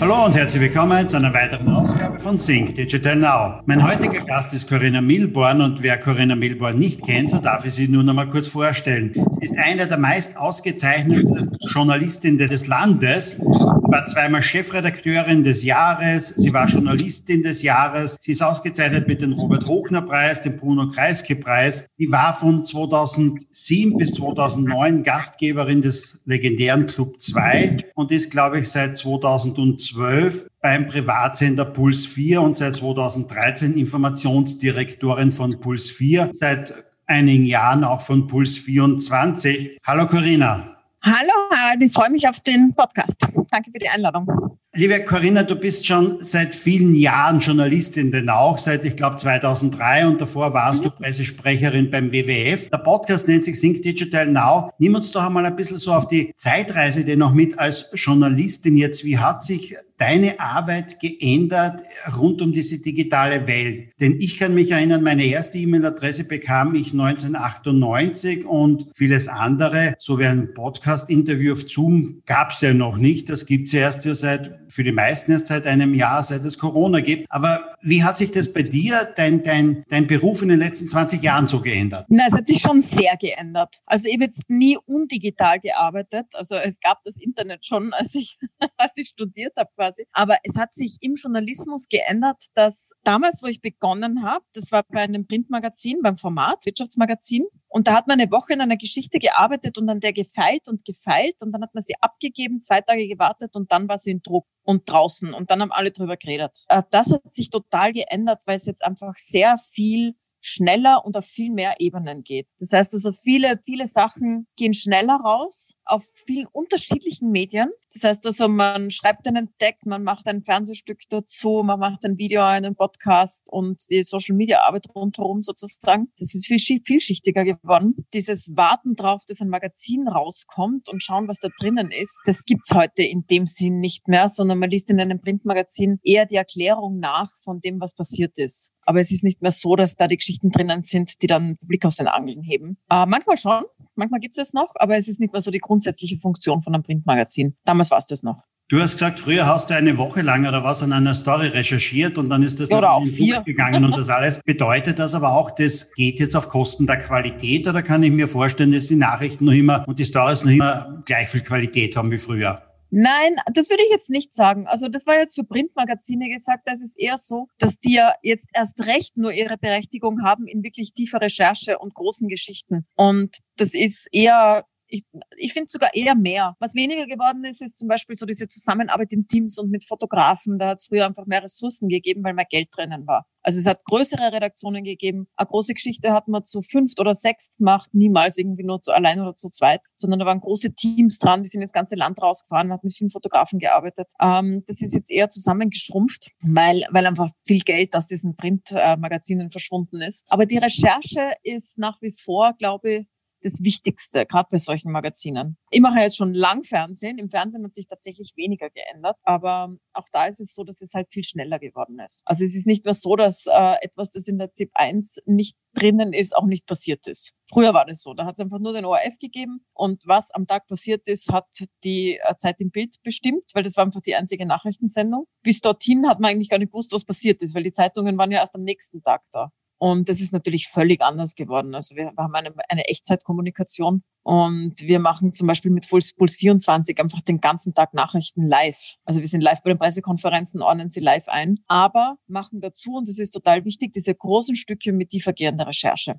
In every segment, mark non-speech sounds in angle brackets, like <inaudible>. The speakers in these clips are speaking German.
Hallo und herzlich willkommen zu einer weiteren Ausgabe von Sync Digital Now. Mein heutiger Gast ist Corinna Milborn und wer Corinna Milborn nicht kennt, so darf ich sie nur noch mal kurz vorstellen. Sie ist eine der meist ausgezeichnetsten Journalistinnen des Landes, war zweimal Chefredakteurin des Jahres, sie war Journalistin des Jahres, sie ist ausgezeichnet mit dem Robert Hochner Preis, dem Bruno Kreisky Preis. Sie war von 2007 bis 2009 Gastgeberin des legendären Club 2 und ist, glaube ich, seit 2012 2012 beim Privatsender Puls 4 und seit 2013 Informationsdirektorin von Puls 4, seit einigen Jahren auch von Puls 24. Hallo Corinna. Hallo ich freue mich auf den Podcast. Danke für die Einladung. Liebe Corinna, du bist schon seit vielen Jahren Journalistin, denn auch seit, ich glaube, 2003 und davor warst mhm. du Pressesprecherin beim WWF. Der Podcast nennt sich Think Digital Now. Nimm uns doch einmal ein bisschen so auf die Zeitreise dennoch mit als Journalistin jetzt. Wie hat sich deine Arbeit geändert rund um diese digitale Welt? Denn ich kann mich erinnern, meine erste E-Mail-Adresse bekam ich 1998 und vieles andere, so wie ein Podcast-Interview auf Zoom, gab es ja noch nicht. Das gibt es ja erst ja seit, für die meisten erst seit einem Jahr, seit es Corona gibt. Aber wie hat sich das bei dir, dein, dein, dein Beruf in den letzten 20 Jahren so geändert? Na, es hat sich schon sehr geändert. Also ich habe jetzt nie undigital gearbeitet. Also es gab das Internet schon, <laughs> als ich, als ich studiert habe quasi. Aber es hat sich im Journalismus geändert, dass damals, wo ich begonnen habe, das war bei einem Printmagazin, beim Format, Wirtschaftsmagazin, und da hat man eine Woche in einer Geschichte gearbeitet und an der gefeilt und gefeilt und dann hat man sie abgegeben, zwei Tage gewartet und dann war sie in Druck und draußen und dann haben alle drüber geredet. Äh, das hat sich total geändert, weil es jetzt einfach sehr viel schneller und auf viel mehr Ebenen geht. Das heißt also, viele, viele Sachen gehen schneller raus auf vielen unterschiedlichen Medien. Das heißt also, man schreibt einen Deck, man macht ein Fernsehstück dazu, man macht ein Video, einen Podcast und die Social Media Arbeit rundherum sozusagen. Das ist viel vielschichtiger geworden. Dieses Warten drauf, dass ein Magazin rauskommt und schauen, was da drinnen ist, das gibt's heute in dem Sinn nicht mehr, sondern man liest in einem Printmagazin eher die Erklärung nach von dem, was passiert ist. Aber es ist nicht mehr so, dass da die Geschichten drinnen sind, die dann Blick aus den Angeln heben. Äh, manchmal schon, manchmal gibt es es noch, aber es ist nicht mehr so die grundsätzliche Funktion von einem Printmagazin. Damals war es das noch. Du hast gesagt, früher hast du eine Woche lang oder was an einer Story recherchiert und dann ist das oder auch vier. gegangen und das alles. <laughs> Bedeutet das aber auch, das geht jetzt auf Kosten der Qualität oder kann ich mir vorstellen, dass die Nachrichten noch immer und die Stories noch immer gleich viel Qualität haben wie früher? Nein, das würde ich jetzt nicht sagen. Also das war jetzt für Printmagazine gesagt, das ist eher so, dass die ja jetzt erst recht nur ihre Berechtigung haben in wirklich tiefer Recherche und großen Geschichten. Und das ist eher ich, ich finde sogar eher mehr. Was weniger geworden ist, ist zum Beispiel so diese Zusammenarbeit in Teams und mit Fotografen. Da hat es früher einfach mehr Ressourcen gegeben, weil mehr Geld drinnen war. Also es hat größere Redaktionen gegeben. Eine große Geschichte hat man zu fünft oder sechst gemacht, niemals irgendwie nur zu allein oder zu zweit, sondern da waren große Teams dran, die sind ins ganze Land rausgefahren, man hat mit vielen Fotografen gearbeitet. Ähm, das ist jetzt eher zusammengeschrumpft, weil, weil einfach viel Geld aus diesen Printmagazinen verschwunden ist. Aber die Recherche ist nach wie vor, glaube ich, das Wichtigste, gerade bei solchen Magazinen. Ich mache jetzt schon lang Fernsehen. Im Fernsehen hat sich tatsächlich weniger geändert, aber auch da ist es so, dass es halt viel schneller geworden ist. Also es ist nicht mehr so, dass äh, etwas, das in der ZIP 1 nicht drinnen ist, auch nicht passiert ist. Früher war das so. Da hat es einfach nur den ORF gegeben und was am Tag passiert ist, hat die äh, Zeit im Bild bestimmt, weil das war einfach die einzige Nachrichtensendung. Bis dorthin hat man eigentlich gar nicht gewusst, was passiert ist, weil die Zeitungen waren ja erst am nächsten Tag da. Und das ist natürlich völlig anders geworden. Also wir haben eine, eine Echtzeitkommunikation und wir machen zum Beispiel mit Puls, Puls 24 einfach den ganzen Tag Nachrichten live. Also wir sind live bei den Pressekonferenzen, ordnen sie live ein, aber machen dazu, und das ist total wichtig, diese großen Stücke mit tiefergehender Recherche.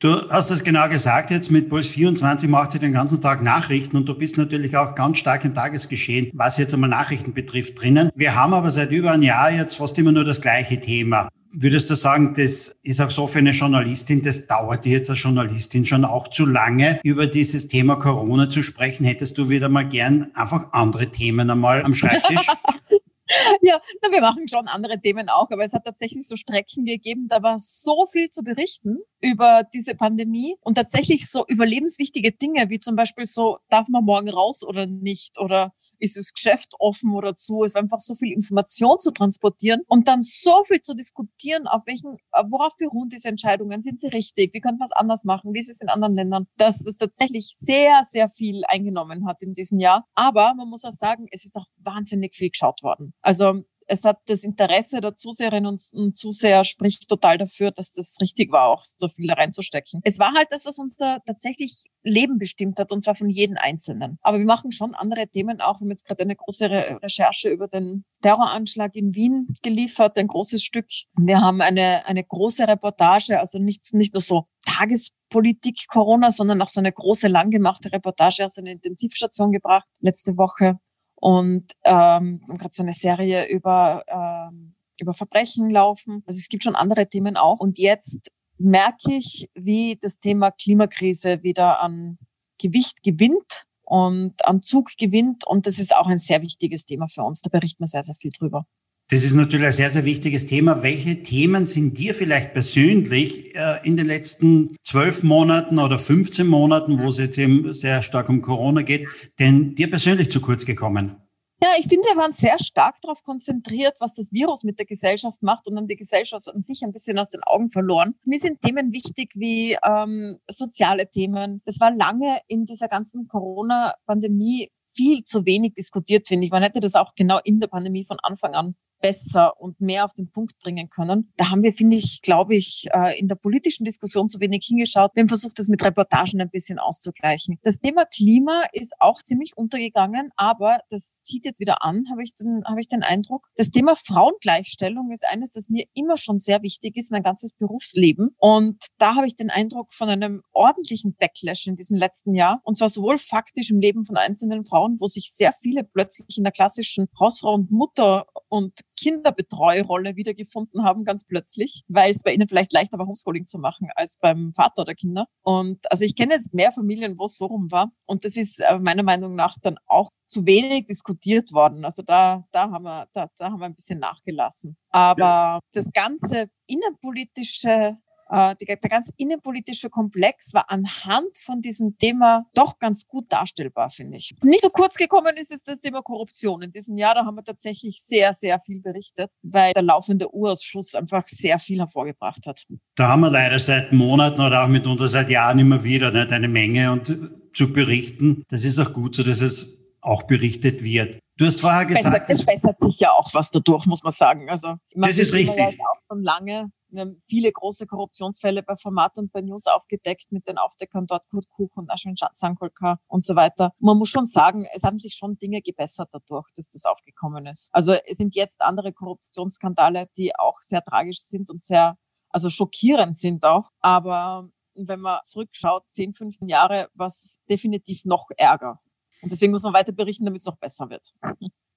Du hast es genau gesagt, jetzt mit Puls 24 macht sie den ganzen Tag Nachrichten und du bist natürlich auch ganz stark im Tagesgeschehen, was jetzt einmal Nachrichten betrifft, drinnen. Wir haben aber seit über einem Jahr jetzt fast immer nur das gleiche Thema. Würdest du sagen, das ist auch so für eine Journalistin, das dauert dir jetzt als Journalistin schon auch zu lange, über dieses Thema Corona zu sprechen? Hättest du wieder mal gern einfach andere Themen einmal am Schreibtisch? <laughs> ja, na, wir machen schon andere Themen auch, aber es hat tatsächlich so Strecken gegeben, da war so viel zu berichten über diese Pandemie und tatsächlich so überlebenswichtige Dinge, wie zum Beispiel so, darf man morgen raus oder nicht oder ist das Geschäft offen oder zu. Es war einfach so viel Information zu transportieren und dann so viel zu diskutieren, auf welchen, worauf beruhen diese Entscheidungen? Sind sie richtig? Wie könnte man es anders machen? Wie ist es in anderen Ländern? Dass es tatsächlich sehr, sehr viel eingenommen hat in diesem Jahr. Aber man muss auch sagen, es ist auch wahnsinnig viel geschaut worden. Also es hat das Interesse der Zuseherinnen und, und, Zuseher spricht total dafür, dass das richtig war, auch so viel da reinzustecken. Es war halt das, was uns da tatsächlich Leben bestimmt hat, und zwar von jedem Einzelnen. Aber wir machen schon andere Themen auch. Wir haben jetzt gerade eine große Re Recherche über den Terroranschlag in Wien geliefert, ein großes Stück. Wir haben eine, eine große Reportage, also nicht, nicht nur so Tagespolitik Corona, sondern auch so eine große, lang gemachte Reportage aus einer Intensivstation gebracht letzte Woche und ähm, gerade so eine Serie über, ähm, über Verbrechen laufen. Also es gibt schon andere Themen auch. Und jetzt merke ich, wie das Thema Klimakrise wieder an Gewicht gewinnt und an Zug gewinnt. Und das ist auch ein sehr wichtiges Thema für uns. Da berichten wir sehr, sehr viel drüber. Das ist natürlich ein sehr, sehr wichtiges Thema. Welche Themen sind dir vielleicht persönlich äh, in den letzten zwölf Monaten oder 15 Monaten, wo es jetzt eben sehr stark um Corona geht, denn dir persönlich zu kurz gekommen? Ja, ich finde, wir waren sehr stark darauf konzentriert, was das Virus mit der Gesellschaft macht und haben die Gesellschaft an sich ein bisschen aus den Augen verloren. Mir sind Themen wichtig wie ähm, soziale Themen. Das war lange in dieser ganzen Corona-Pandemie viel zu wenig diskutiert, finde ich. Man hätte das auch genau in der Pandemie von Anfang an besser und mehr auf den Punkt bringen können. Da haben wir, finde ich, glaube ich, äh, in der politischen Diskussion zu wenig hingeschaut. Wir haben versucht, das mit Reportagen ein bisschen auszugleichen. Das Thema Klima ist auch ziemlich untergegangen, aber das zieht jetzt wieder an, habe ich, den, habe ich den Eindruck. Das Thema Frauengleichstellung ist eines, das mir immer schon sehr wichtig ist, mein ganzes Berufsleben. Und da habe ich den Eindruck von einem ordentlichen Backlash in diesem letzten Jahr. Und zwar sowohl faktisch im Leben von einzelnen Frauen, wo sich sehr viele plötzlich in der klassischen Hausfrau und Mutter und Kinderbetreurolle wiedergefunden haben, ganz plötzlich, weil es bei ihnen vielleicht leichter war, Homeschooling zu machen als beim Vater der Kinder. Und also ich kenne jetzt mehr Familien, wo es so rum war. Und das ist äh, meiner Meinung nach dann auch zu wenig diskutiert worden. Also da, da haben wir, da, da haben wir ein bisschen nachgelassen. Aber ja. das ganze innenpolitische äh, der ganze innenpolitische Komplex war anhand von diesem Thema doch ganz gut darstellbar, finde ich. Nicht so kurz gekommen ist es das Thema Korruption. In diesem Jahr, da haben wir tatsächlich sehr, sehr viel berichtet, weil der laufende Urausschuss einfach sehr viel hervorgebracht hat. Da haben wir leider seit Monaten oder auch mitunter seit Jahren immer wieder nicht, eine Menge und zu berichten. Das ist auch gut so, dass es auch berichtet wird. Du hast vorher gesagt, es bessert sich ja auch was dadurch, muss man sagen. Also, das ist richtig. Ja auch schon lange wir haben viele große Korruptionsfälle bei Format und bei News aufgedeckt mit den Aufdeckern dort Kurt Kuch und Ashwin Sankolka und so weiter. Man muss schon sagen, es haben sich schon Dinge gebessert dadurch, dass das aufgekommen ist. Also es sind jetzt andere Korruptionsskandale, die auch sehr tragisch sind und sehr, also schockierend sind auch. Aber wenn man zurückschaut, 10, 15 Jahre, war es definitiv noch ärger. Und deswegen muss man weiter berichten, damit es noch besser wird.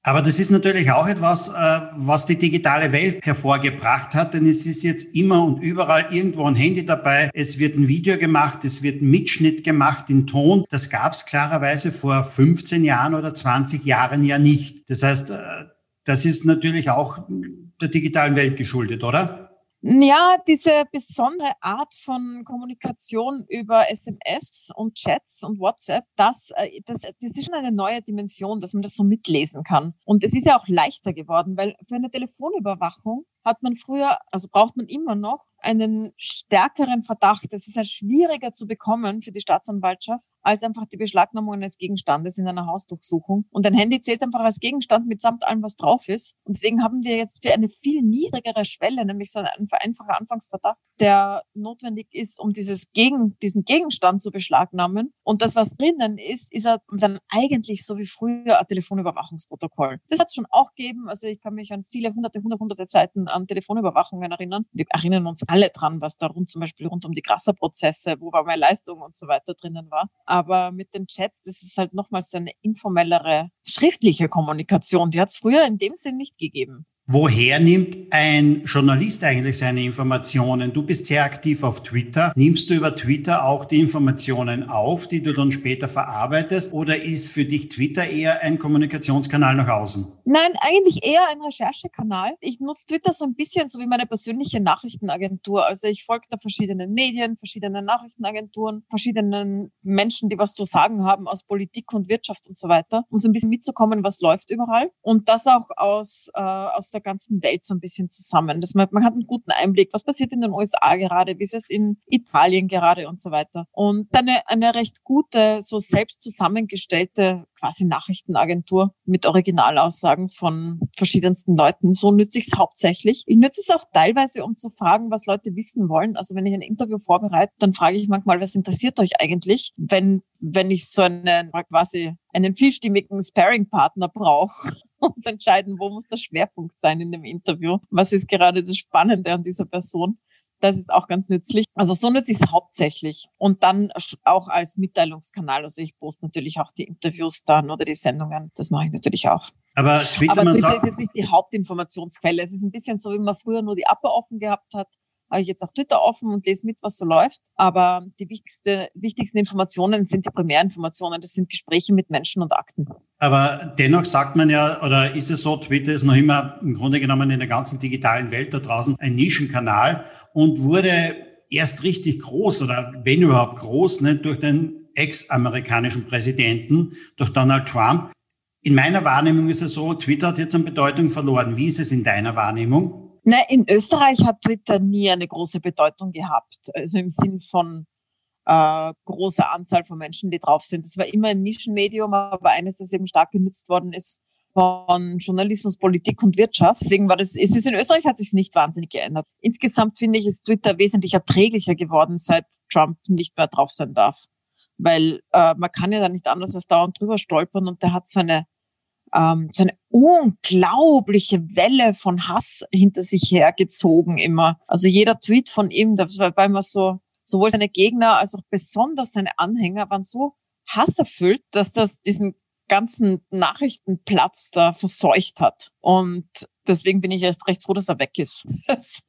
Aber das ist natürlich auch etwas, äh, was die digitale Welt hervorgebracht hat, denn es ist jetzt immer und überall irgendwo ein Handy dabei. Es wird ein Video gemacht, es wird ein Mitschnitt gemacht in Ton. Das gab es klarerweise vor 15 Jahren oder 20 Jahren ja nicht. Das heißt, äh, das ist natürlich auch der digitalen Welt geschuldet, oder? Ja, diese besondere Art von Kommunikation über SMS und Chats und WhatsApp, das, äh, das, das ist schon eine neue Dimension, dass man das so mitlesen kann. Und es ist ja auch leichter geworden, weil für eine Telefonüberwachung hat man früher, also braucht man immer noch einen stärkeren Verdacht. Das ist halt schwieriger zu bekommen für die Staatsanwaltschaft als einfach die Beschlagnahmung eines Gegenstandes in einer Hausdurchsuchung. Und ein Handy zählt einfach als Gegenstand mitsamt allem, was drauf ist. Und deswegen haben wir jetzt für eine viel niedrigere Schwelle, nämlich so ein einfacher Anfangsverdacht, der notwendig ist, um dieses Gegen, diesen Gegenstand zu beschlagnahmen. Und das, was drinnen ist, ist dann eigentlich so wie früher ein Telefonüberwachungsprotokoll. Das hat es schon auch gegeben. Also ich kann mich an viele hunderte, hunderte, hunderte Seiten an Telefonüberwachungen erinnern. Wir erinnern uns alle dran, was da rund zum Beispiel rund um die Grasser-Prozesse, wo war meine Leistung und so weiter drinnen war. Aber mit den Chats, das ist halt nochmal so eine informellere schriftliche Kommunikation. Die hat es früher in dem Sinn nicht gegeben. Woher nimmt ein Journalist eigentlich seine Informationen? Du bist sehr aktiv auf Twitter. Nimmst du über Twitter auch die Informationen auf, die du dann später verarbeitest? Oder ist für dich Twitter eher ein Kommunikationskanal nach außen? Nein, eigentlich eher ein Recherchekanal. Ich nutze Twitter so ein bisschen so wie meine persönliche Nachrichtenagentur. Also ich folge da verschiedenen Medien, verschiedenen Nachrichtenagenturen, verschiedenen Menschen, die was zu sagen haben aus Politik und Wirtschaft und so weiter, um so ein bisschen mitzukommen, was läuft überall. Und das auch aus, äh, aus der ganzen Welt so ein bisschen zusammen. Das man, man hat einen guten Einblick, was passiert in den USA gerade, wie ist es in Italien gerade und so weiter. Und eine, eine recht gute, so selbst zusammengestellte quasi Nachrichtenagentur mit Originalaussagen von verschiedensten Leuten. So nütze ich es hauptsächlich. Ich nütze es auch teilweise, um zu fragen, was Leute wissen wollen. Also wenn ich ein Interview vorbereite, dann frage ich manchmal, was interessiert euch eigentlich? Wenn, wenn ich so einen quasi einen vielstimmigen Sparring-Partner brauche, zu entscheiden, wo muss der Schwerpunkt sein in dem Interview? Was ist gerade das Spannende an dieser Person? Das ist auch ganz nützlich. Also so nütze ich es hauptsächlich. Und dann auch als Mitteilungskanal. Also ich poste natürlich auch die Interviews dann oder die Sendungen. Das mache ich natürlich auch. Aber Twitter, Aber Twitter ist jetzt nicht die Hauptinformationsquelle. Es ist ein bisschen so, wie man früher nur die Appe offen gehabt hat habe ich jetzt auch Twitter offen und lese mit, was so läuft. Aber die wichtigste, wichtigsten Informationen sind die Primärinformationen. Das sind Gespräche mit Menschen und Akten. Aber dennoch sagt man ja, oder ist es so, Twitter ist noch immer im Grunde genommen in der ganzen digitalen Welt da draußen ein Nischenkanal und wurde erst richtig groß oder wenn überhaupt groß, ne, durch den ex-amerikanischen Präsidenten, durch Donald Trump. In meiner Wahrnehmung ist es so, Twitter hat jetzt an Bedeutung verloren. Wie ist es in deiner Wahrnehmung? Na, in Österreich hat Twitter nie eine große Bedeutung gehabt. Also im Sinn von äh, großer Anzahl von Menschen, die drauf sind. Es war immer ein Nischenmedium, aber eines, das eben stark genutzt worden ist von Journalismus, Politik und Wirtschaft. Deswegen war das, es ist in Österreich hat sich nicht wahnsinnig geändert. Insgesamt finde ich, ist Twitter wesentlich erträglicher geworden, seit Trump nicht mehr drauf sein darf. Weil äh, man kann ja da nicht anders als dauernd drüber stolpern und der hat so eine ähm, so eine unglaubliche Welle von Hass hinter sich hergezogen immer. Also jeder Tweet von ihm, das war immer so, sowohl seine Gegner als auch besonders seine Anhänger waren so hasserfüllt, dass das diesen ganzen Nachrichtenplatz da verseucht hat. Und deswegen bin ich erst recht froh, dass er weg ist. <laughs> also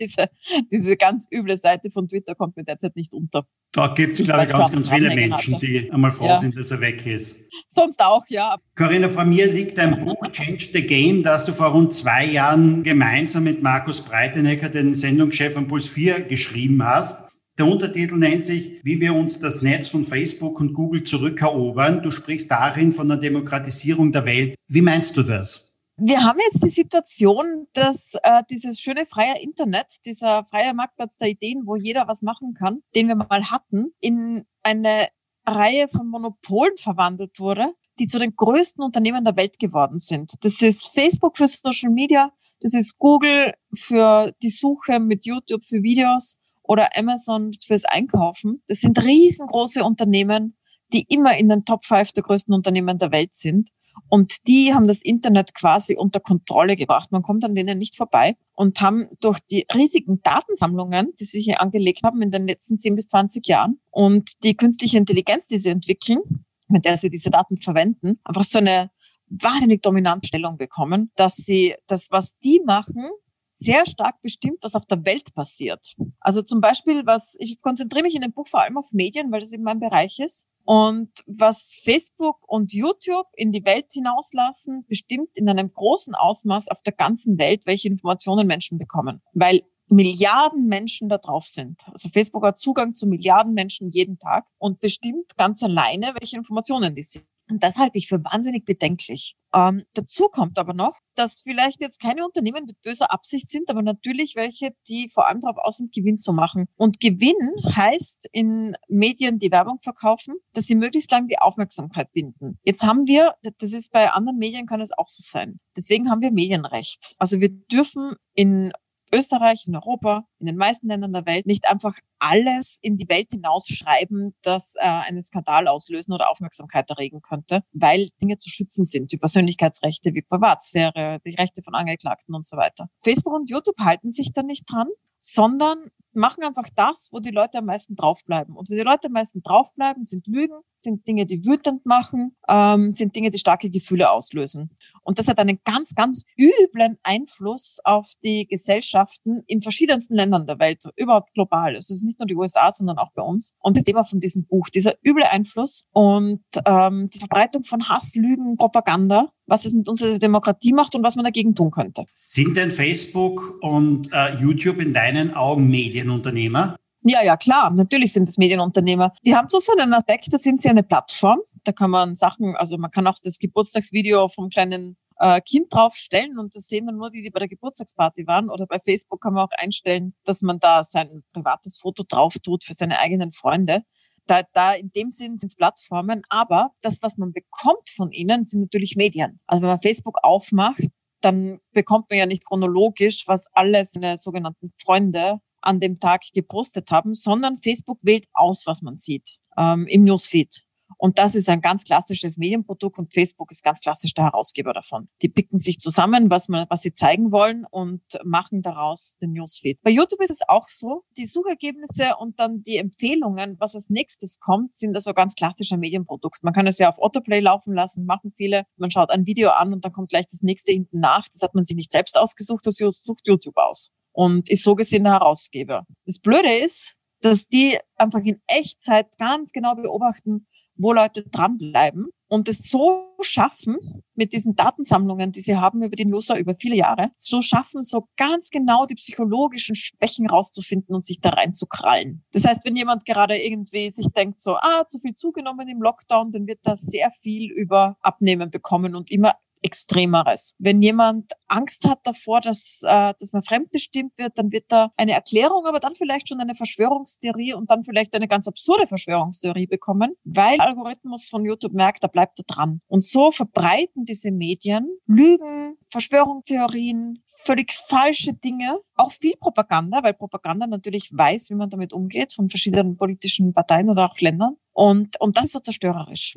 diese, diese ganz üble Seite von Twitter kommt mir derzeit nicht unter. Da gibt es, glaube ich, ganz, ganz viele Menschen, hatte. die einmal froh ja. sind, dass er weg ist. Sonst auch, ja. Corinna, vor mir liegt ein Buch, Change the Game, das du vor rund zwei Jahren gemeinsam mit Markus Breitenecker, den Sendungschef von Puls 4, geschrieben hast. Der Untertitel nennt sich, wie wir uns das Netz von Facebook und Google zurückerobern. Du sprichst darin von der Demokratisierung der Welt. Wie meinst du das? Wir haben jetzt die Situation, dass äh, dieses schöne freie Internet, dieser freie Marktplatz der Ideen, wo jeder was machen kann, den wir mal hatten, in eine Reihe von Monopolen verwandelt wurde, die zu den größten Unternehmen der Welt geworden sind. Das ist Facebook für Social Media, das ist Google für die Suche mit YouTube für Videos oder Amazon fürs Einkaufen. Das sind riesengroße Unternehmen, die immer in den Top 5 der größten Unternehmen der Welt sind. Und die haben das Internet quasi unter Kontrolle gebracht. Man kommt an denen nicht vorbei und haben durch die riesigen Datensammlungen, die sie hier angelegt haben in den letzten 10 bis 20 Jahren und die künstliche Intelligenz, die sie entwickeln, mit der sie diese Daten verwenden, einfach so eine wahnsinnig dominante Stellung bekommen, dass sie das, was die machen, sehr stark bestimmt, was auf der Welt passiert. Also zum Beispiel, was ich konzentriere mich in dem Buch vor allem auf Medien, weil das eben mein Bereich ist. Und was Facebook und YouTube in die Welt hinauslassen, bestimmt in einem großen Ausmaß auf der ganzen Welt, welche Informationen Menschen bekommen. Weil Milliarden Menschen da drauf sind. Also Facebook hat Zugang zu Milliarden Menschen jeden Tag und bestimmt ganz alleine, welche Informationen die sind. Und das halte ich für wahnsinnig bedenklich. Ähm, dazu kommt aber noch, dass vielleicht jetzt keine Unternehmen mit böser Absicht sind, aber natürlich welche, die vor allem darauf aus sind, Gewinn zu machen. Und Gewinn heißt in Medien, die Werbung verkaufen, dass sie möglichst lang die Aufmerksamkeit binden. Jetzt haben wir, das ist bei anderen Medien kann es auch so sein. Deswegen haben wir Medienrecht. Also wir dürfen in Österreich, in Europa, in den meisten Ländern der Welt nicht einfach alles in die Welt hinausschreiben, das äh, einen Skandal auslösen oder Aufmerksamkeit erregen könnte, weil Dinge zu schützen sind, wie Persönlichkeitsrechte, wie Privatsphäre, die Rechte von Angeklagten und so weiter. Facebook und YouTube halten sich da nicht dran, sondern machen einfach das, wo die Leute am meisten draufbleiben. Und wo die Leute am meisten draufbleiben, sind Lügen, sind Dinge, die wütend machen, ähm, sind Dinge, die starke Gefühle auslösen. Und das hat einen ganz, ganz üblen Einfluss auf die Gesellschaften in verschiedensten Ländern der Welt, überhaupt global. Es ist nicht nur die USA, sondern auch bei uns. Und das Thema von diesem Buch, dieser üble Einfluss und ähm, die Verbreitung von Hass, Lügen, Propaganda, was es mit unserer Demokratie macht und was man dagegen tun könnte. Sind denn Facebook und äh, YouTube in deinen Augen Medienunternehmer? Ja, ja, klar. Natürlich sind es Medienunternehmer. Die haben so so einen Aspekt, da sind sie eine Plattform. Da kann man Sachen, also man kann auch das Geburtstagsvideo vom kleinen äh, Kind draufstellen und das sehen dann nur die, die bei der Geburtstagsparty waren. Oder bei Facebook kann man auch einstellen, dass man da sein privates Foto drauf tut für seine eigenen Freunde. Da, da in dem Sinn sind es Plattformen, aber das, was man bekommt von ihnen, sind natürlich Medien. Also wenn man Facebook aufmacht, dann bekommt man ja nicht chronologisch, was alle seine sogenannten Freunde an dem Tag gepostet haben, sondern Facebook wählt aus, was man sieht ähm, im Newsfeed. Und das ist ein ganz klassisches Medienprodukt und Facebook ist ganz klassisch der Herausgeber davon. Die picken sich zusammen, was, man, was sie zeigen wollen und machen daraus den Newsfeed. Bei YouTube ist es auch so, die Suchergebnisse und dann die Empfehlungen, was als nächstes kommt, sind also ganz klassische Medienprodukt. Man kann es ja auf Autoplay laufen lassen, machen viele. Man schaut ein Video an und dann kommt gleich das nächste hinten nach. Das hat man sich nicht selbst ausgesucht, das sucht YouTube aus und ist so gesehen der Herausgeber. Das Blöde ist, dass die einfach in Echtzeit ganz genau beobachten, wo Leute dranbleiben und es so schaffen, mit diesen Datensammlungen, die sie haben über den User über viele Jahre, so schaffen, so ganz genau die psychologischen Schwächen rauszufinden und sich da reinzukrallen. Das heißt, wenn jemand gerade irgendwie sich denkt, so, ah, zu viel zugenommen im Lockdown, dann wird da sehr viel über Abnehmen bekommen und immer Extremeres. Wenn jemand Angst hat davor, dass, äh, dass man fremdbestimmt wird, dann wird da eine Erklärung, aber dann vielleicht schon eine Verschwörungstheorie und dann vielleicht eine ganz absurde Verschwörungstheorie bekommen, weil der Algorithmus von YouTube merkt, da bleibt er dran. Und so verbreiten diese Medien Lügen, Verschwörungstheorien, völlig falsche Dinge, auch viel Propaganda, weil Propaganda natürlich weiß, wie man damit umgeht von verschiedenen politischen Parteien oder auch Ländern. Und, und das ist so zerstörerisch.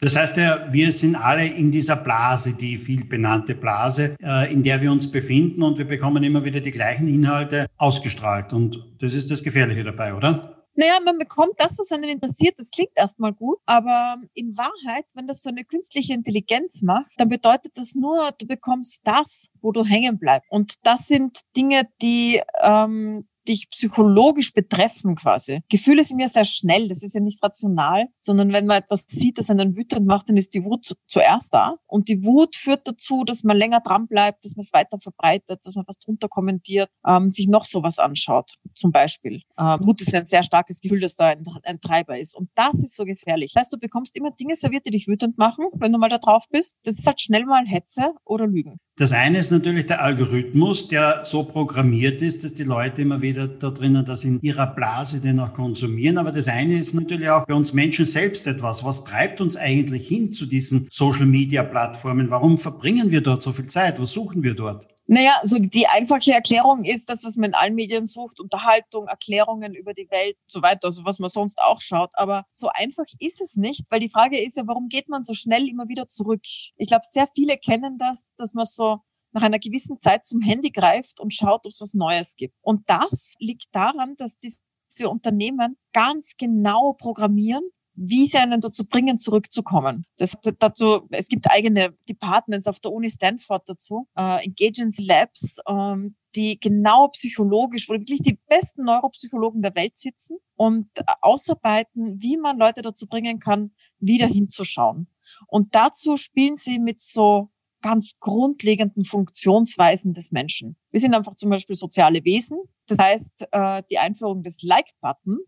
Das heißt ja, wir sind alle in dieser Blase, die viel benannte Blase, äh, in der wir uns befinden und wir bekommen immer wieder die gleichen Inhalte ausgestrahlt. Und das ist das Gefährliche dabei, oder? Naja, man bekommt das, was einen interessiert. Das klingt erstmal gut, aber in Wahrheit, wenn das so eine künstliche Intelligenz macht, dann bedeutet das nur, du bekommst das, wo du hängen bleibst. Und das sind Dinge, die ähm, dich psychologisch betreffen quasi. Gefühle sind ja sehr schnell, das ist ja nicht rational, sondern wenn man etwas sieht, das einen wütend macht, dann ist die Wut zuerst da. Und die Wut führt dazu, dass man länger dran bleibt, dass man es weiter verbreitet, dass man was drunter kommentiert, ähm, sich noch sowas anschaut, zum Beispiel. Ähm, Wut ist ein sehr starkes Gefühl, dass da ein, ein Treiber ist. Und das ist so gefährlich. Das heißt, du bekommst immer Dinge serviert, die dich wütend machen, wenn du mal da drauf bist. Das ist halt schnell mal Hetze oder Lügen. Das eine ist natürlich der Algorithmus, der so programmiert ist, dass die Leute immer wieder da drinnen das in ihrer Blase den auch konsumieren. Aber das eine ist natürlich auch bei uns Menschen selbst etwas. Was treibt uns eigentlich hin zu diesen Social Media Plattformen? Warum verbringen wir dort so viel Zeit? Was suchen wir dort? Naja, so die einfache Erklärung ist das, was man in allen Medien sucht, Unterhaltung, Erklärungen über die Welt und so weiter, also was man sonst auch schaut. Aber so einfach ist es nicht, weil die Frage ist ja, warum geht man so schnell immer wieder zurück? Ich glaube, sehr viele kennen das, dass man so nach einer gewissen Zeit zum Handy greift und schaut, ob es was Neues gibt. Und das liegt daran, dass diese Unternehmen ganz genau programmieren, wie sie einen dazu bringen, zurückzukommen. Das dazu, es gibt eigene Departments auf der Uni Stanford dazu, äh, Engagency Labs, ähm, die genau psychologisch, wo wirklich die besten Neuropsychologen der Welt sitzen und ausarbeiten, wie man Leute dazu bringen kann, wieder hinzuschauen. Und dazu spielen sie mit so ganz grundlegenden Funktionsweisen des Menschen. Wir sind einfach zum Beispiel soziale Wesen. Das heißt, äh, die Einführung des Like-Button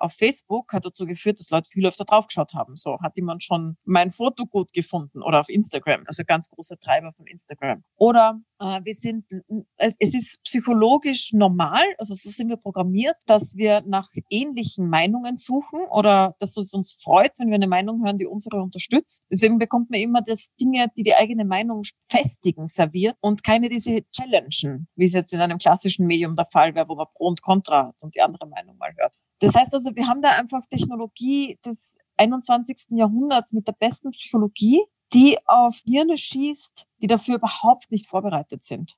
auf Facebook hat dazu geführt, dass Leute viel öfter draufgeschaut haben. So hat jemand schon mein Foto gut gefunden oder auf Instagram, also ganz großer Treiber von Instagram. Oder äh, wir sind, es, es ist psychologisch normal, also so sind wir programmiert, dass wir nach ähnlichen Meinungen suchen oder dass es uns freut, wenn wir eine Meinung hören, die unsere unterstützt. Deswegen bekommt man immer das Dinge, die die eigene Meinung festigen, serviert und keine diese challengen, wie es jetzt in einem klassischen Medium der Fall wäre, wo man Pro und Contra hat und die andere Meinung mal hört. Das heißt also, wir haben da einfach Technologie des 21. Jahrhunderts mit der besten Psychologie, die auf Hirne schießt, die dafür überhaupt nicht vorbereitet sind.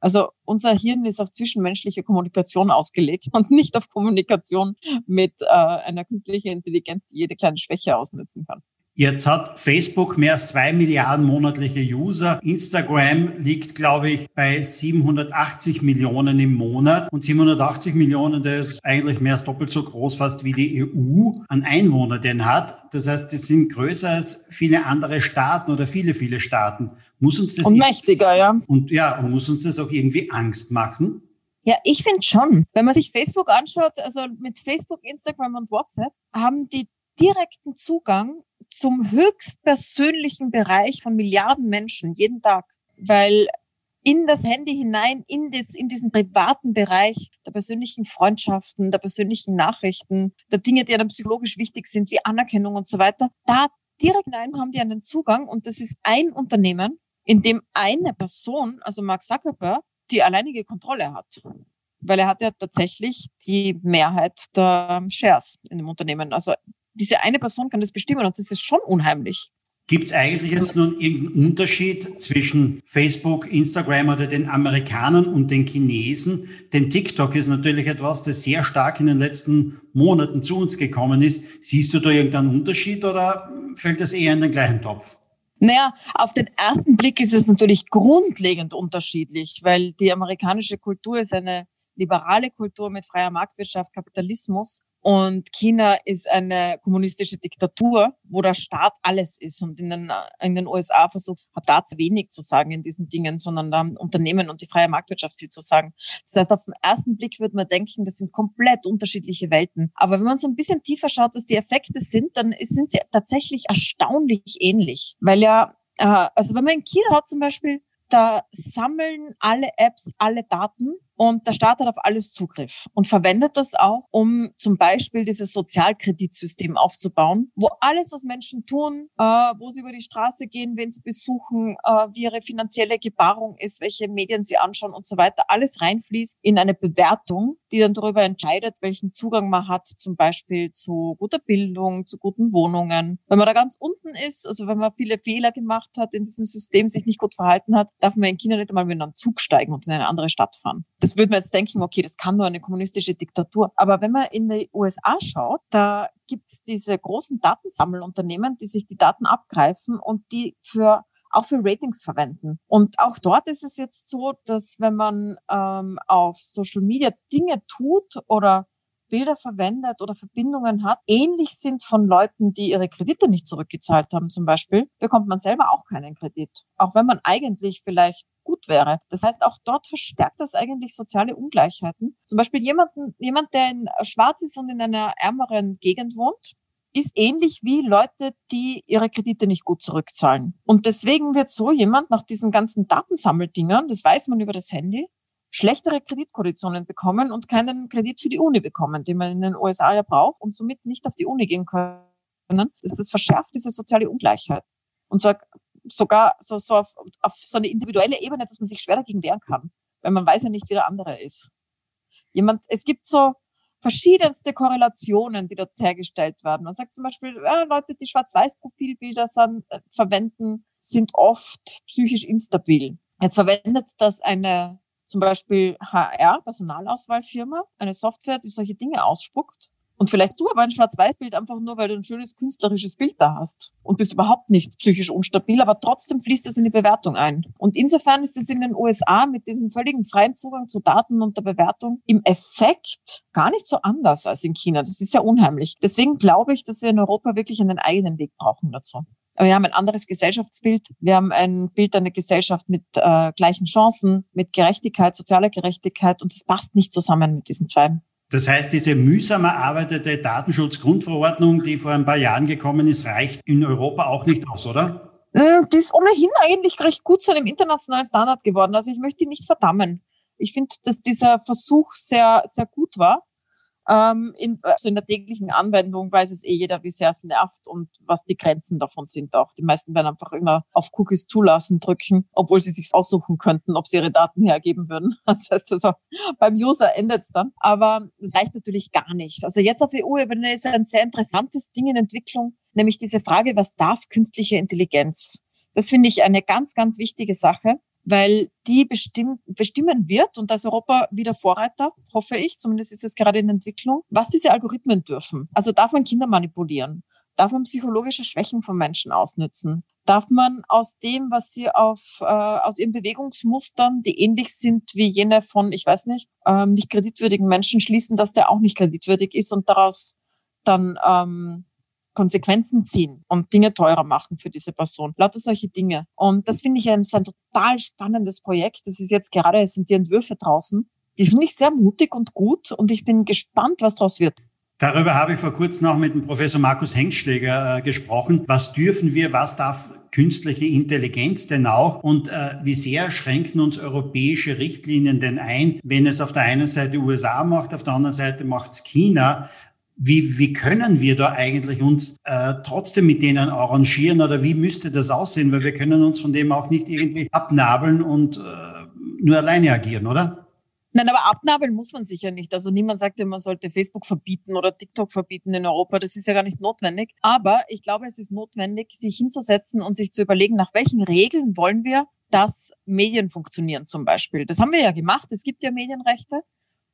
Also unser Hirn ist auf zwischenmenschliche Kommunikation ausgelegt und nicht auf Kommunikation mit äh, einer künstlichen Intelligenz, die jede kleine Schwäche ausnutzen kann. Jetzt hat Facebook mehr als zwei Milliarden monatliche User. Instagram liegt, glaube ich, bei 780 Millionen im Monat. Und 780 Millionen, das ist eigentlich mehr als doppelt so groß fast wie die EU an Einwohner den hat. Das heißt, die sind größer als viele andere Staaten oder viele, viele Staaten. Muss uns das und mächtiger, ja. Und ja, und muss uns das auch irgendwie Angst machen? Ja, ich finde schon. Wenn man sich Facebook anschaut, also mit Facebook, Instagram und WhatsApp, haben die direkten Zugang zum höchstpersönlichen Bereich von Milliarden Menschen jeden Tag, weil in das Handy hinein, in, das, in diesen privaten Bereich der persönlichen Freundschaften, der persönlichen Nachrichten, der Dinge, die dann psychologisch wichtig sind, wie Anerkennung und so weiter, da direkt hinein haben die einen Zugang und das ist ein Unternehmen, in dem eine Person, also Mark Zuckerberg, die alleinige Kontrolle hat. Weil er hat ja tatsächlich die Mehrheit der Shares in dem Unternehmen. Also diese eine Person kann das bestimmen und das ist schon unheimlich. Gibt es eigentlich jetzt nun irgendeinen Unterschied zwischen Facebook, Instagram oder den Amerikanern und den Chinesen? Denn TikTok ist natürlich etwas, das sehr stark in den letzten Monaten zu uns gekommen ist. Siehst du da irgendeinen Unterschied oder fällt das eher in den gleichen Topf? Naja, auf den ersten Blick ist es natürlich grundlegend unterschiedlich, weil die amerikanische Kultur ist eine liberale Kultur mit freier Marktwirtschaft, Kapitalismus. Und China ist eine kommunistische Diktatur, wo der Staat alles ist. Und in den, in den USA versucht, hat da zu wenig zu sagen in diesen Dingen, sondern da haben Unternehmen und die freie Marktwirtschaft viel zu sagen. Das heißt, auf den ersten Blick würde man denken, das sind komplett unterschiedliche Welten. Aber wenn man so ein bisschen tiefer schaut, was die Effekte sind, dann sind sie tatsächlich erstaunlich ähnlich. Weil ja, äh, also wenn man in China hat zum Beispiel, da sammeln alle Apps alle Daten und der Staat hat auf alles Zugriff und verwendet das auch, um zum Beispiel dieses Sozialkreditsystem aufzubauen, wo alles, was Menschen tun, äh, wo sie über die Straße gehen, wen sie besuchen, äh, wie ihre finanzielle Gebarung ist, welche Medien sie anschauen und so weiter, alles reinfließt in eine Bewertung, die dann darüber entscheidet, welchen Zugang man hat, zum Beispiel zu guter Bildung, zu guten Wohnungen. Wenn man da ganz unten ist, also wenn man viele Fehler gemacht hat in diesem System, sich nicht gut verhalten hat, darf man in China nicht einmal mit einem Zug steigen und in eine andere Stadt fahren das würde man jetzt denken, okay, das kann nur eine kommunistische Diktatur. Aber wenn man in die USA schaut, da gibt es diese großen Datensammelunternehmen, die sich die Daten abgreifen und die für auch für Ratings verwenden. Und auch dort ist es jetzt so, dass wenn man ähm, auf Social Media Dinge tut oder Bilder verwendet oder Verbindungen hat, ähnlich sind von Leuten, die ihre Kredite nicht zurückgezahlt haben zum Beispiel, bekommt man selber auch keinen Kredit. Auch wenn man eigentlich vielleicht gut wäre. Das heißt, auch dort verstärkt das eigentlich soziale Ungleichheiten. Zum Beispiel jemanden, jemand, der in schwarz ist und in einer ärmeren Gegend wohnt, ist ähnlich wie Leute, die ihre Kredite nicht gut zurückzahlen. Und deswegen wird so jemand nach diesen ganzen Datensammeldingern, das weiß man über das Handy, schlechtere Kreditkonditionen bekommen und keinen Kredit für die Uni bekommen, den man in den USA ja braucht und somit nicht auf die Uni gehen können. Das, das verschärft diese soziale Ungleichheit. Und so, sogar so, so auf, auf so eine individuelle Ebene, dass man sich schwer dagegen wehren kann, weil man weiß ja nicht, wie der andere ist. Jemand, es gibt so verschiedenste Korrelationen, die dort hergestellt werden. Man sagt zum Beispiel, ja, Leute, die Schwarz-Weiß-Profilbilder äh, verwenden, sind oft psychisch instabil. Jetzt verwendet das eine zum Beispiel HR, Personalauswahlfirma, eine Software, die solche Dinge ausspuckt. Und vielleicht du aber ein Schwarz-Weiß-Bild einfach nur, weil du ein schönes künstlerisches Bild da hast und bist überhaupt nicht psychisch unstabil, aber trotzdem fließt das in die Bewertung ein. Und insofern ist es in den USA mit diesem völligen freien Zugang zu Daten und der Bewertung im Effekt gar nicht so anders als in China. Das ist ja unheimlich. Deswegen glaube ich, dass wir in Europa wirklich einen eigenen Weg brauchen dazu. Aber wir haben ein anderes Gesellschaftsbild. Wir haben ein Bild einer Gesellschaft mit äh, gleichen Chancen, mit Gerechtigkeit, sozialer Gerechtigkeit und das passt nicht zusammen mit diesen zwei. Das heißt, diese mühsam erarbeitete Datenschutzgrundverordnung, die vor ein paar Jahren gekommen ist, reicht in Europa auch nicht aus, oder? Hm, die ist ohnehin eigentlich recht gut zu einem internationalen Standard geworden. Also ich möchte die nicht verdammen. Ich finde, dass dieser Versuch sehr, sehr gut war. Ähm, in, also in der täglichen Anwendung weiß es eh jeder, wie sehr es nervt und was die Grenzen davon sind auch. Die meisten werden einfach immer auf Cookies zulassen drücken, obwohl sie sich aussuchen könnten, ob sie ihre Daten hergeben würden. <laughs> Das heißt also, beim User endet es dann. Aber das reicht natürlich gar nicht. Also jetzt auf EU-Ebene ist ein sehr interessantes Ding in Entwicklung, nämlich diese Frage, was darf künstliche Intelligenz? Das finde ich eine ganz, ganz wichtige Sache weil die bestimmen, bestimmen wird, und da ist Europa wieder Vorreiter, hoffe ich, zumindest ist es gerade in Entwicklung, was diese Algorithmen dürfen. Also darf man Kinder manipulieren? Darf man psychologische Schwächen von Menschen ausnützen? Darf man aus dem, was sie auf, äh, aus ihren Bewegungsmustern, die ähnlich sind wie jene von, ich weiß nicht, ähm, nicht kreditwürdigen Menschen schließen, dass der auch nicht kreditwürdig ist und daraus dann ähm, Konsequenzen ziehen und Dinge teurer machen für diese Person. Lauter solche Dinge. Und das finde ich ein, ein total spannendes Projekt. Das ist jetzt gerade, es sind die Entwürfe draußen. Die finde ich sehr mutig und gut und ich bin gespannt, was daraus wird. Darüber habe ich vor kurzem auch mit dem Professor Markus Hengschläger äh, gesprochen. Was dürfen wir, was darf künstliche Intelligenz denn auch und äh, wie sehr schränken uns europäische Richtlinien denn ein, wenn es auf der einen Seite USA macht, auf der anderen Seite macht es China. Wie, wie können wir da eigentlich uns äh, trotzdem mit denen arrangieren oder wie müsste das aussehen? Weil wir können uns von dem auch nicht irgendwie abnabeln und äh, nur alleine agieren, oder? Nein, aber abnabeln muss man sicher nicht. Also niemand sagt ja, man sollte Facebook verbieten oder TikTok verbieten in Europa. Das ist ja gar nicht notwendig. Aber ich glaube, es ist notwendig, sich hinzusetzen und sich zu überlegen, nach welchen Regeln wollen wir, dass Medien funktionieren zum Beispiel. Das haben wir ja gemacht. Es gibt ja Medienrechte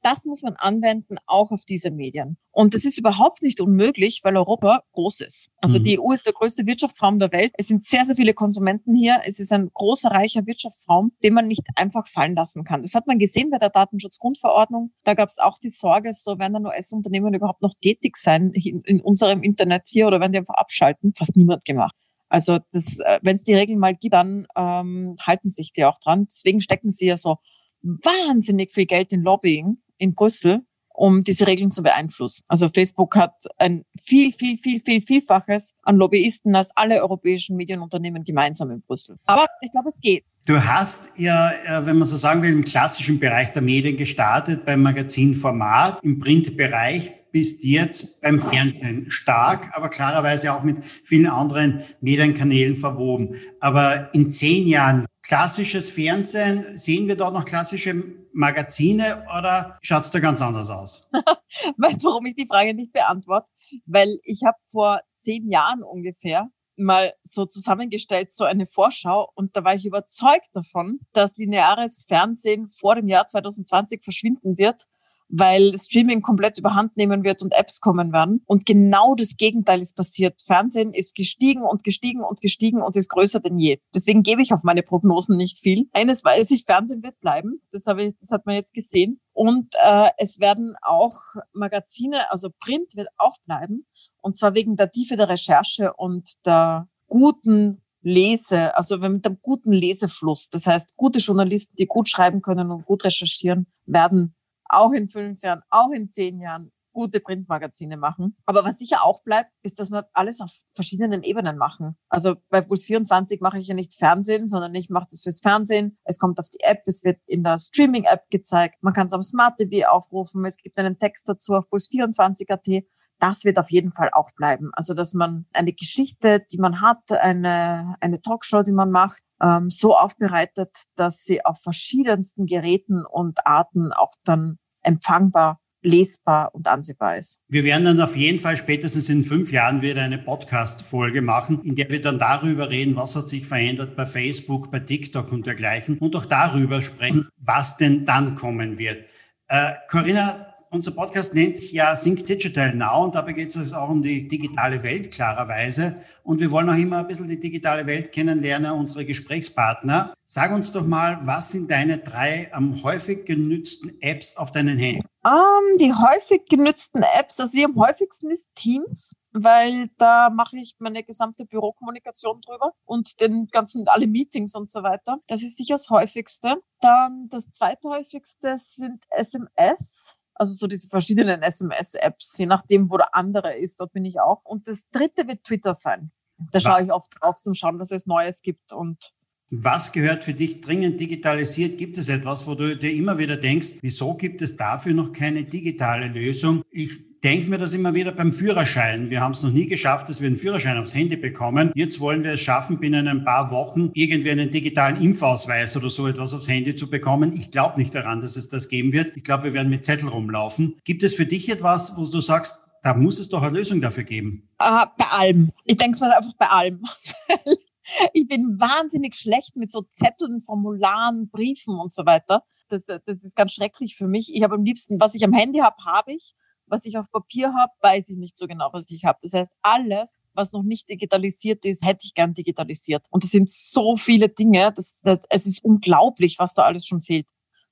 das muss man anwenden, auch auf diese Medien. Und das ist überhaupt nicht unmöglich, weil Europa groß ist. Also mhm. die EU ist der größte Wirtschaftsraum der Welt. Es sind sehr, sehr viele Konsumenten hier. Es ist ein großer, reicher Wirtschaftsraum, den man nicht einfach fallen lassen kann. Das hat man gesehen bei der Datenschutzgrundverordnung. Da gab es auch die Sorge, so werden dann US-Unternehmen überhaupt noch tätig sein in, in unserem Internet hier oder werden die einfach abschalten? Fast niemand gemacht. Also äh, wenn es die Regeln mal gibt, dann ähm, halten sich die auch dran. Deswegen stecken sie ja so wahnsinnig viel Geld in Lobbying in Brüssel, um diese Regeln zu beeinflussen. Also Facebook hat ein viel, viel, viel, viel, vielfaches an Lobbyisten als alle europäischen Medienunternehmen gemeinsam in Brüssel. Aber ich glaube, es geht. Du hast ja, äh, wenn man so sagen will, im klassischen Bereich der Medien gestartet, beim Magazinformat, im Printbereich bist jetzt beim Fernsehen stark, aber klarerweise auch mit vielen anderen Medienkanälen verwoben. Aber in zehn Jahren klassisches Fernsehen, sehen wir dort noch klassische Magazine oder schaut es da ganz anders aus? <laughs> weißt du, warum ich die Frage nicht beantworte? Weil ich habe vor zehn Jahren ungefähr mal so zusammengestellt, so eine Vorschau. Und da war ich überzeugt davon, dass lineares Fernsehen vor dem Jahr 2020 verschwinden wird weil Streaming komplett überhand nehmen wird und Apps kommen werden. Und genau das Gegenteil ist passiert. Fernsehen ist gestiegen und gestiegen und gestiegen und ist größer denn je. Deswegen gebe ich auf meine Prognosen nicht viel. Eines weiß ich, Fernsehen wird bleiben. Das habe ich, das hat man jetzt gesehen. Und äh, es werden auch Magazine, also Print wird auch bleiben. Und zwar wegen der Tiefe der Recherche und der guten Lese, also mit einem guten Lesefluss. Das heißt, gute Journalisten, die gut schreiben können und gut recherchieren, werden auch in fünf Jahren, auch in zehn Jahren gute Printmagazine machen. Aber was sicher auch bleibt, ist, dass wir alles auf verschiedenen Ebenen machen. Also bei Puls 24 mache ich ja nicht Fernsehen, sondern ich mache das fürs Fernsehen. Es kommt auf die App, es wird in der Streaming-App gezeigt. Man kann es am Smart TV aufrufen. Es gibt einen Text dazu auf Puls24.at. Das wird auf jeden Fall auch bleiben. Also, dass man eine Geschichte, die man hat, eine, eine Talkshow, die man macht, ähm, so aufbereitet, dass sie auf verschiedensten Geräten und Arten auch dann empfangbar lesbar und ansehbar ist. Wir werden dann auf jeden Fall spätestens in fünf Jahren wieder eine Podcast-Folge machen, in der wir dann darüber reden, was hat sich verändert bei Facebook, bei TikTok und dergleichen und auch darüber sprechen, was denn dann kommen wird. Äh, Corinna, unser Podcast nennt sich ja Think Digital Now und dabei geht es auch um die digitale Welt klarerweise. Und wir wollen auch immer ein bisschen die digitale Welt kennenlernen, unsere Gesprächspartner. Sag uns doch mal, was sind deine drei am häufig genützten Apps auf deinen Handys? Um, die häufig genützten Apps, also die am häufigsten ist Teams weil da mache ich meine gesamte Bürokommunikation drüber und den ganzen alle Meetings und so weiter. Das ist sicher das häufigste. Dann das zweithäufigste sind SMS also so diese verschiedenen SMS-Apps, je nachdem, wo der andere ist, dort bin ich auch. Und das dritte wird Twitter sein. Da was? schaue ich oft drauf zum Schauen, was es Neues gibt und was gehört für dich dringend digitalisiert? Gibt es etwas, wo du dir immer wieder denkst, wieso gibt es dafür noch keine digitale Lösung? Ich denke mir das immer wieder beim Führerschein. Wir haben es noch nie geschafft, dass wir einen Führerschein aufs Handy bekommen. Jetzt wollen wir es schaffen, binnen ein paar Wochen irgendwie einen digitalen Impfausweis oder so etwas aufs Handy zu bekommen. Ich glaube nicht daran, dass es das geben wird. Ich glaube, wir werden mit Zettel rumlaufen. Gibt es für dich etwas, wo du sagst, da muss es doch eine Lösung dafür geben? Uh, bei allem. Ich denke es mal einfach bei allem. <laughs> ich bin wahnsinnig schlecht mit so Zetteln, Formularen, Briefen und so weiter. Das, das ist ganz schrecklich für mich. Ich habe am liebsten, was ich am Handy habe, habe ich was ich auf Papier habe, weiß ich nicht so genau, was ich habe. Das heißt, alles, was noch nicht digitalisiert ist, hätte ich gern digitalisiert. Und es sind so viele Dinge, das, das, es ist unglaublich, was da alles schon fehlt.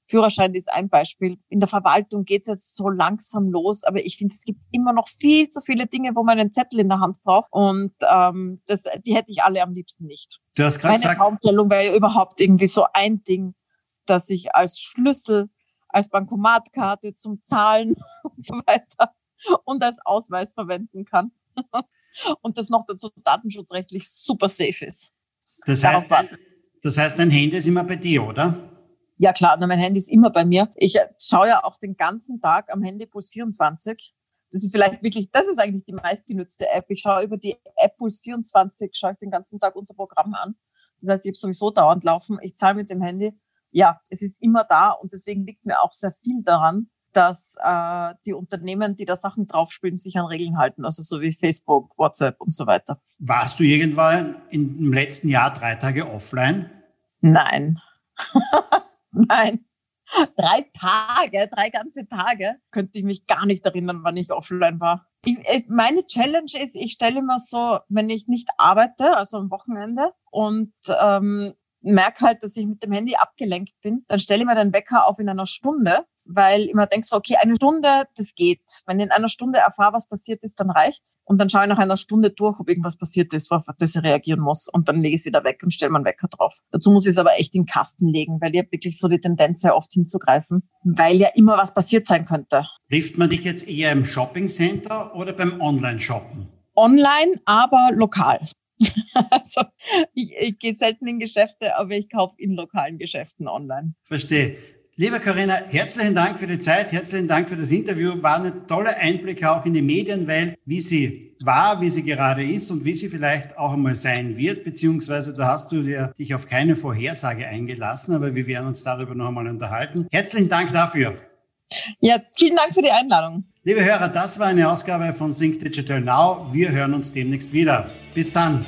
Führerschein ist ein Beispiel. In der Verwaltung geht es jetzt so langsam los, aber ich finde, es gibt immer noch viel zu viele Dinge, wo man einen Zettel in der Hand braucht und ähm, das, die hätte ich alle am liebsten nicht. Du hast gerade gesagt, Traumstellung wäre ja überhaupt irgendwie so ein Ding, dass ich als Schlüssel, als Bankomatkarte zum Zahlen <laughs> und so weiter und als Ausweis verwenden kann. <laughs> und das noch dazu datenschutzrechtlich super safe ist. Das heißt, das heißt, dein Handy ist immer bei dir, oder? Ja klar, na, mein Handy ist immer bei mir. Ich äh, schaue ja auch den ganzen Tag am Handy Puls 24. Das ist vielleicht wirklich, das ist eigentlich die meistgenutzte App. Ich schaue über die App Puls 24, schaue ich den ganzen Tag unser Programm an. Das heißt, ich habe sowieso dauernd laufen. Ich zahle mit dem Handy. Ja, es ist immer da und deswegen liegt mir auch sehr viel daran, dass äh, die Unternehmen, die da Sachen draufspielen, sich an Regeln halten, also so wie Facebook, WhatsApp und so weiter. Warst du irgendwann im letzten Jahr drei Tage offline? Nein. <laughs> <laughs> Nein. Drei Tage, drei ganze Tage könnte ich mich gar nicht erinnern, wann ich offline war. Ich, äh, meine Challenge ist, ich stelle mir so, wenn ich nicht arbeite, also am Wochenende und ähm, merke halt, dass ich mit dem Handy abgelenkt bin, dann stelle ich mir den Wecker auf in einer Stunde weil ich immer denke so, okay, eine Stunde, das geht. Wenn ich in einer Stunde erfahre, was passiert ist, dann reicht's. Und dann schaue ich nach einer Stunde durch, ob irgendwas passiert ist, auf das ich reagieren muss. Und dann lege ich es wieder weg und stelle meinen Wecker drauf. Dazu muss ich es aber echt in den Kasten legen, weil ich habe wirklich so die Tendenz, sehr oft hinzugreifen, weil ja immer was passiert sein könnte. Trifft man dich jetzt eher im Shoppingcenter oder beim Online-Shoppen? Online, aber lokal. <laughs> also ich, ich gehe selten in Geschäfte, aber ich kaufe in lokalen Geschäften online. Verstehe. Liebe Corinna, herzlichen Dank für die Zeit, herzlichen Dank für das Interview. War ein toller Einblick auch in die Medienwelt, wie sie war, wie sie gerade ist und wie sie vielleicht auch einmal sein wird, beziehungsweise da hast du dir, dich auf keine Vorhersage eingelassen, aber wir werden uns darüber noch einmal unterhalten. Herzlichen Dank dafür. Ja, vielen Dank für die Einladung. Liebe Hörer, das war eine Ausgabe von Sync Digital Now. Wir hören uns demnächst wieder. Bis dann.